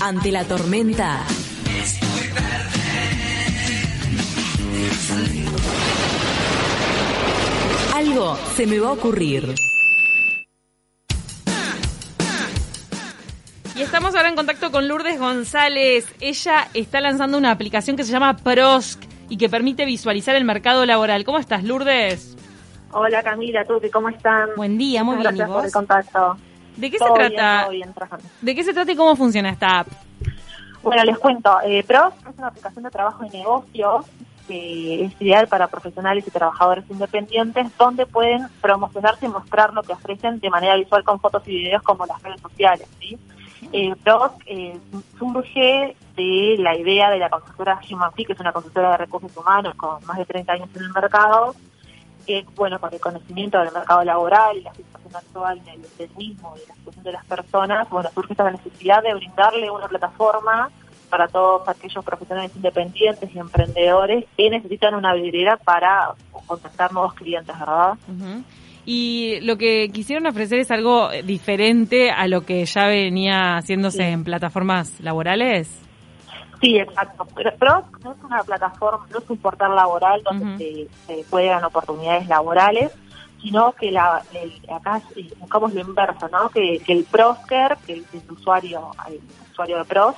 Ante la tormenta. Algo se me va a ocurrir. Y estamos ahora en contacto con Lourdes González. Ella está lanzando una aplicación que se llama Prosk y que permite visualizar el mercado laboral. ¿Cómo estás, Lourdes? Hola Camila, ¿tú cómo están? Buen día, muy bien. ¿Y Gracias por el contacto. ¿De qué Todo se bien, trata? todo bien, trabajando. ¿De qué se trata y cómo funciona esta app? Bueno, les cuento. Eh, PROS es una aplicación de trabajo y negocio que es ideal para profesionales y trabajadores independientes donde pueden promocionarse y mostrar lo que ofrecen de manera visual con fotos y videos como las redes sociales. ¿sí? Eh, PROS eh, surge de la idea de la consultora HumanFi, que es una consultora de recursos humanos con más de 30 años en el mercado, que, bueno, con el conocimiento del mercado laboral y la del, del mismo y la situación de las personas, bueno, surge esta necesidad de brindarle una plataforma para todos aquellos profesionales independientes y emprendedores que necesitan una vidriera para contactar nuevos clientes, ¿verdad? Ujú. Y lo que quisieron ofrecer es algo diferente a lo que ya venía haciéndose Sí. en plataformas laborales. Sí, exacto. Pero, pero no es una plataforma, no es un portal laboral donde se, se puedan oportunidades laborales, sino que la, el- acá eh, buscamos lo inverso, ¿no? Que, el Prosker, que es el usuario, el usuario de Pros,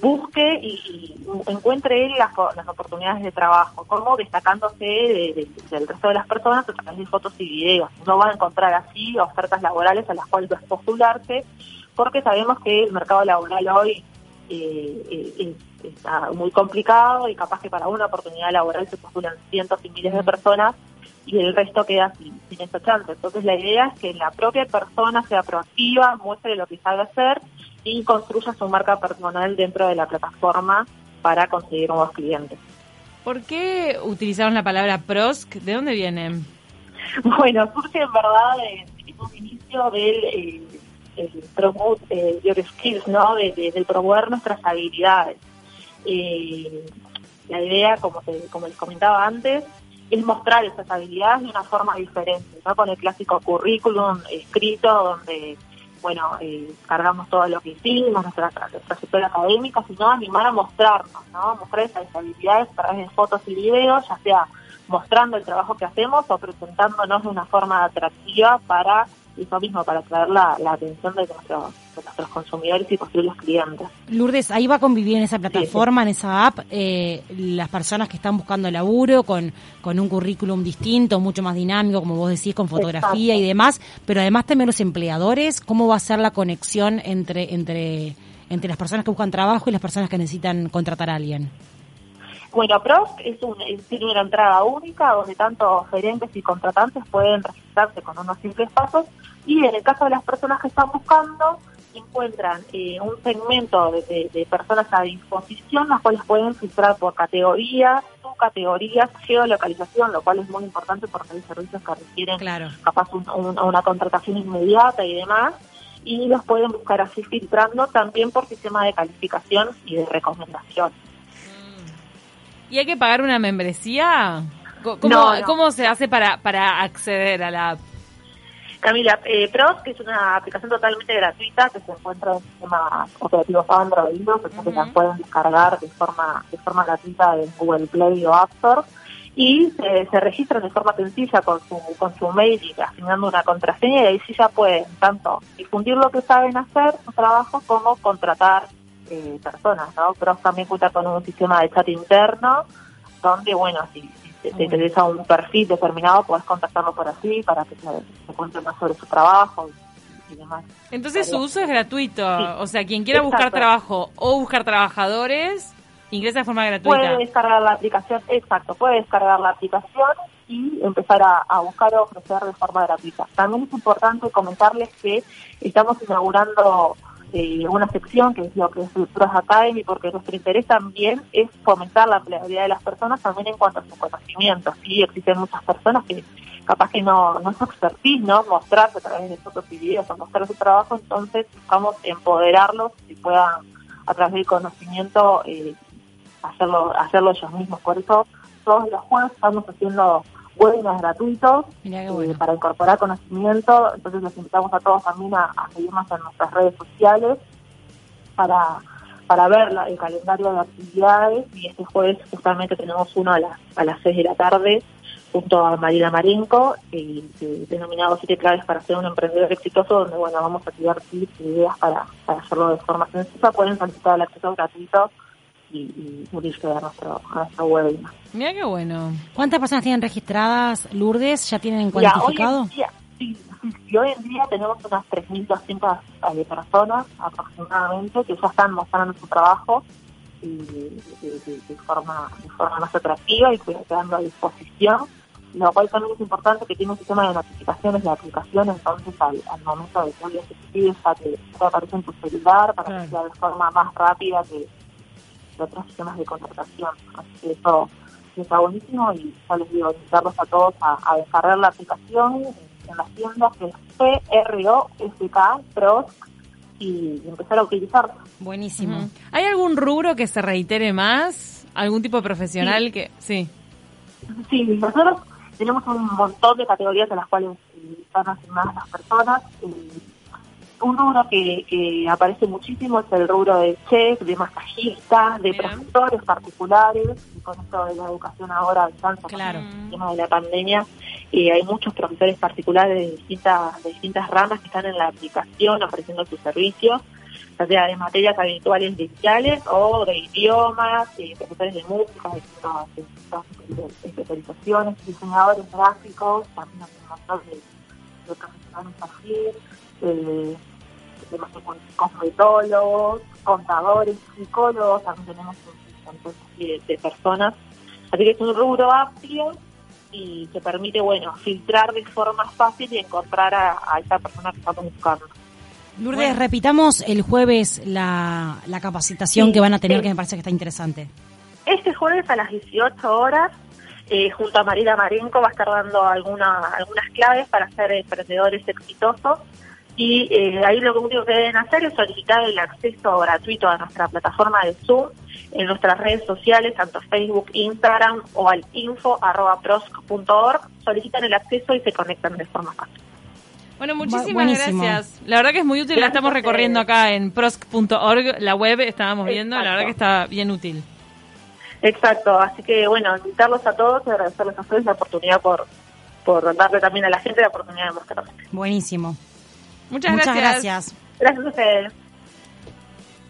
busque y, encuentre él las, oportunidades de trabajo, como destacándose de- de- del resto de las personas a través de fotos y videos. No van a encontrar así ofertas laborales a las cuales postularse, porque sabemos que el mercado laboral hoy eh, eh, es- está muy complicado y capaz que para una oportunidad laboral se postulan cientos y miles de personas y el resto queda sin, sin esa chance. Entonces la idea es que la propia persona sea proactiva, muestre lo que sabe hacer y construya su marca personal dentro de la plataforma para conseguir nuevos clientes. ¿Por qué utilizaron la palabra Prosk? ¿De dónde viene? Bueno, surge en verdad en un inicio del eh, el promote eh, your skills, ¿no? De, de- del promover nuestras habilidades. Eh, la idea, como, te- como les comentaba antes, es mostrar esas habilidades de una forma diferente, no con el clásico currículum escrito donde, bueno, eh, cargamos todo lo que hicimos, nuestra tra- trayectoria académica, sino animar a mostrarnos, ¿no? Mostrar esas habilidades a través de fotos y videos, ya sea mostrando el trabajo que hacemos o presentándonos de una forma atractiva para eso mismo, para atraer la, la atención de nuestros, de nuestros consumidores y posibles clientes. Lourdes, ahí va a convivir en esa plataforma, en esa app, eh, las personas que están buscando laburo con, con un currículum distinto, mucho más dinámico, como vos decís, con fotografía Exacto. y demás, pero además también los empleadores, ¿cómo va a ser la conexión entre, entre, entre las personas que buscan trabajo y las personas que necesitan contratar a alguien? Bueno, Prost es un, tiene una entrada única donde tanto gerentes y contratantes pueden registrarse con unos simples pasos y en el caso de las personas que están buscando encuentran eh, un segmento de, de- de personas a disposición las cuales pueden filtrar por categorías, subcategorías, geolocalización, lo cual es muy importante porque hay servicios que requieren Claro. capaz un- un- una contratación inmediata y demás, y los pueden buscar así filtrando también por sistema de calificación y de recomendación. ¿Y hay que pagar una membresía? ¿Cómo, No, no. cómo se hace para, para acceder a la app? Camila, eh, Pros, que es una aplicación totalmente gratuita que se encuentra en sistemas operativos Android, ¿no? que Ujú. la pueden descargar de forma de forma gratuita en Google Play o App Store y se, se registran de forma sencilla con su con su mail y asignando una contraseña y ahí sí ya pueden tanto difundir lo que saben hacer, su trabajo, como contratar eh, personas, ¿no? Pros también cuenta con un sistema de chat interno donde, bueno, si, si te, te interesa un perfil determinado, puedes contactarlo por así para que te, te cuente más sobre su trabajo y, y demás. Entonces su uso es gratuito. Sí. O sea, quien quiera buscar trabajo o buscar trabajadores, ingresa de forma gratuita. Puede descargar la aplicación, exacto, puede descargar la aplicación y empezar a, a buscar o ofrecer de forma gratuita. También es importante comentarles que estamos inaugurando eh, una sección que es lo que es Pros Academy, porque nuestro interés también es fomentar la empleabilidad de las personas también en cuanto a su conocimiento. Sí, existen muchas personas que capaz que no, no es expertise, ¿no? Mostrarse a través de fotos y videos o mostrar su trabajo, entonces buscamos empoderarlos y puedan a través del conocimiento eh, hacerlo hacerlo ellos mismos. Por eso todos los jueves estamos haciendo webinars gratuitos eh, bueno. para incorporar conocimiento. Entonces los invitamos a todos también a, a seguirnos en nuestras redes sociales para, para ver la- el calendario de actividades y este jueves justamente tenemos uno a las, a las 6 de la tarde junto a Marina Marenco, eh, denominado Siete claves para ser un emprendedor exitoso, donde bueno vamos a activar tips y ideas para, para hacerlo de forma sencilla. Pueden solicitar el acceso gratuito y, y unirse a nuestro, a nuestro webinar. Mira qué bueno. ¿Cuántas personas tienen registradas, Lourdes? ¿Ya tienen Mira, hoy cuantificado? en día, sí, sí, sí, hoy en día tenemos unas 3.200 eh, personas aproximadamente que ya están mostrando su trabajo y de, de- de forma de forma más atractiva y que- quedando a disposición, lo cual también es importante que tiene un sistema de notificaciones de aplicación, entonces al, al momento de que ya te, te aparece en tu celular para que sea de forma más rápida que, que otros sistemas de contratación. Así que eso está buenísimo y ya les digo, invitarlos a todos a, a descargar la aplicación en las tiendas que es P-R-O-S-K, PROS, y empezar a utilizarla. Buenísimo. ¿Hay algún rubro que se reitere más? ¿Algún tipo de profesional que...? Sí. Sí, nosotros tenemos un montón de categorías a las cuales están asignadas las personas. Eh, un rubro que, que aparece muchísimo es el rubro de chef, de masajista, de profesores particulares, y con esto de la educación ahora a distancia, Claro. con el tema de la pandemia, eh, hay muchos profesores particulares de distintas, de distintas ramas que están en la aplicación ofreciendo sus servicios, ya sea de materias habituales digitales o de idiomas, eh, profesores de música, de distintas, especializaciones, diseñadores gráficos, también de, de profesionales así, eh, tenemos cosmetólogos, contadores, psicólogos, también tenemos un montón de, de personas. Así que es un rubro amplio y que permite, bueno, filtrar de forma fácil y encontrar a, a esa persona que estamos buscando. Lourdes, Bueno. repitamos el jueves la, la capacitación Sí, que van a tener, sí. que me parece que está interesante. Este jueves a las 18 horas, eh, junto a Marina Marenco, va a estar dando alguna, algunas claves para ser emprendedores exitosos. Y eh, ahí lo único que deben hacer es solicitar el acceso gratuito a nuestra plataforma de Zoom en nuestras redes sociales, tanto Facebook, Instagram o al info.prosc.org. Solicitan el acceso y se conectan de forma fácil. Bueno, muchísimas buenísimo. gracias. La verdad que es muy útil, la estamos recorriendo acá en prosk.org, la web estábamos viendo, la verdad que está bien útil. Exacto, así que bueno, invitarlos a todos y agradecerles a ustedes la oportunidad por, por darle también a la gente la oportunidad de mostrarse. Buenísimo. Muchas, Muchas gracias. gracias. Gracias a ustedes.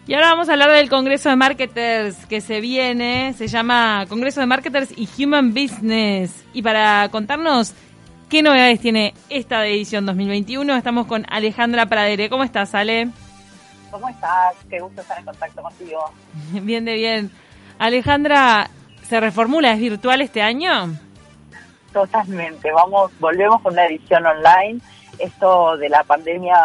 Y ahora vamos a hablar del Congreso de Marketers que se viene, se llama Congreso de Marketers y Human Business. Y para contarnos qué novedades tiene esta edición 2021, estamos con Alejandra Pradere. ¿Cómo estás, Ale? ¿Cómo estás? Qué gusto estar en contacto contigo. Bien de bien. Alejandra, ¿se reformula? ¿Es virtual este año? Totalmente. Vamos, volvemos con una edición online. Esto de la pandemia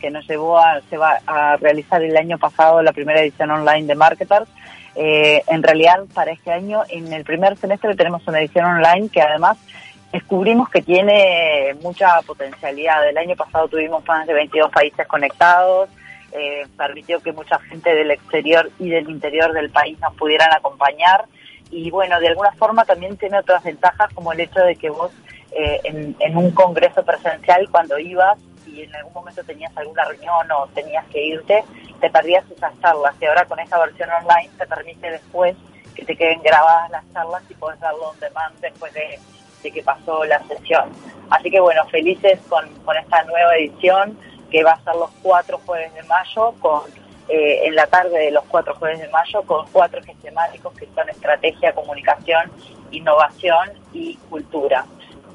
que nos llevó a, se va a realizar el año pasado la primera edición online de Marketers. Eh, en realidad, para este año, en el primer semestre tenemos una edición online que además descubrimos que tiene mucha potencialidad. El año pasado tuvimos más de 22 países conectados, eh, permitió que mucha gente del exterior y del interior del país nos pudieran acompañar y bueno, de alguna forma también tiene otras ventajas como el hecho de que vos eh, en, un congreso presencial cuando ibas y en algún momento tenías alguna reunión o tenías que irte, te perdías esas charlas y ahora con esta versión online te permite después que te queden grabadas las charlas y puedes darlo on demand después de, de que pasó la sesión. Así que bueno, felices con, con esta nueva edición que va a ser los cuatro jueves de mayo con eh, en la tarde de los cuatro jueves de mayo con cuatro ejes temáticos que son estrategia, comunicación, innovación y cultura.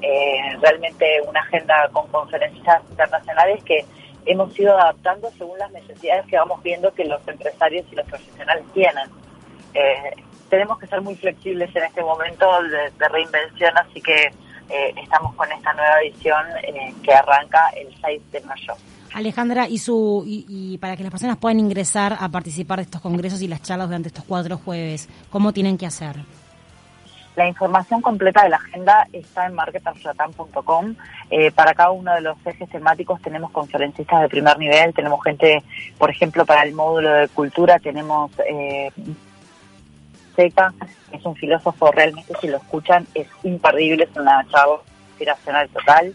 Eh, realmente una agenda con conferencias internacionales que hemos ido adaptando según las necesidades que vamos viendo que los empresarios y los profesionales tienen. Eh, tenemos que ser muy flexibles en este momento de, de reinvención, así que eh, estamos con esta nueva edición eh, que arranca el 6 de mayo. Alejandra, y, su, y, y para que las personas puedan ingresar a participar de estos congresos y las charlas durante estos cuatro jueves, ¿cómo tienen que hacer? La información completa de la agenda está en marketerslatam.com. Eh, para cada uno de los ejes temáticos tenemos conferencistas de primer nivel, tenemos gente, por ejemplo, para el módulo de cultura tenemos eh, Seca, es un filósofo realmente, si lo escuchan, es imperdible, es una charla inspiracional total,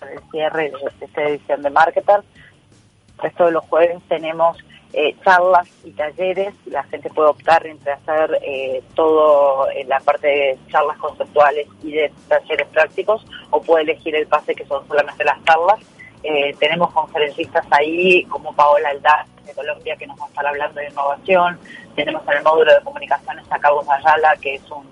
el cierre de esta edición de Marketers. resto de los jueves tenemos eh, charlas y talleres. La gente puede optar entre hacer eh, todo en la parte de charlas conceptuales y de talleres prácticos o puede elegir el pase que son solamente las charlas. Eh, tenemos conferencistas ahí como Paola Aldaz de Colombia que nos va a estar hablando de innovación. Tenemos en el módulo de comunicaciones a Carlos Ayala que es un,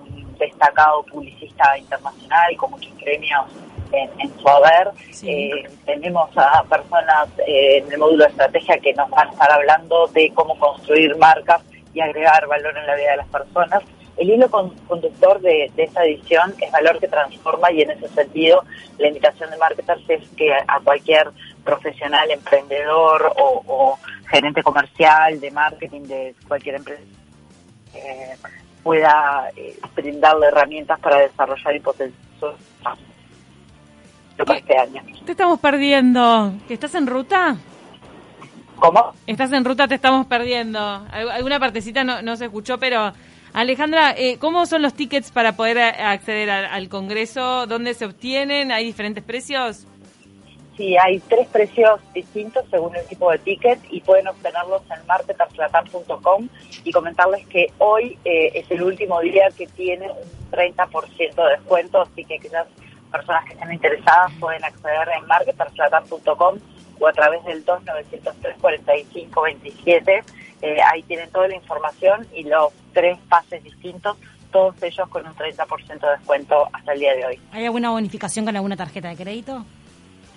un destacado publicista internacional con muchos premios en, en su haber. Sí. Eh, tenemos a personas eh, en el módulo de estrategia que nos van a estar hablando de cómo construir marcas y agregar valor en la vida de las personas. El hilo con- conductor de, de esta edición es valor que transforma y en ese sentido la invitación de marketers es que a cualquier profesional, emprendedor o, o gerente comercial, de marketing, de cualquier empresa, eh, pueda eh, brindarle herramientas para desarrollar y potenciar este año. Te estamos perdiendo. ¿Que estás en ruta? ¿Cómo? Estás en ruta, te estamos perdiendo. Al- Alguna partecita no, no se escuchó, pero Alejandra, eh, ¿cómo son los tickets para poder acceder al, al Congreso? ¿Dónde se obtienen? ¿Hay diferentes precios? Sí, hay tres precios distintos según el tipo de ticket y pueden obtenerlos en marketerslatam.com y comentarles que hoy eh, es el último día que tiene un 30% de descuento, así que aquellas personas que estén interesadas pueden acceder en marketerslatam.com o a través del 2903-4527. Eh, ahí tienen toda la información y los tres pases distintos, todos ellos con un 30% de descuento hasta el día de hoy. ¿Hay alguna bonificación con alguna tarjeta de crédito?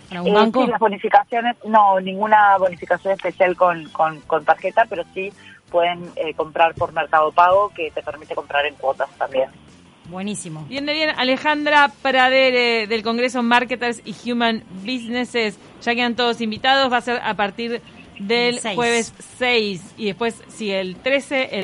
¿Con algún Eh, banco? Sí, las bonificaciones, no, ninguna bonificación especial con, con, con tarjeta, pero sí pueden eh, comprar por Mercado Pago, que te permite comprar en cuotas también. Buenísimo. Bien, bien. Alejandra Pradere del Congreso Marketers y Human Businesses. Ya quedan todos invitados. Va a ser a partir del seis. jueves 6 y después sigue el 13, el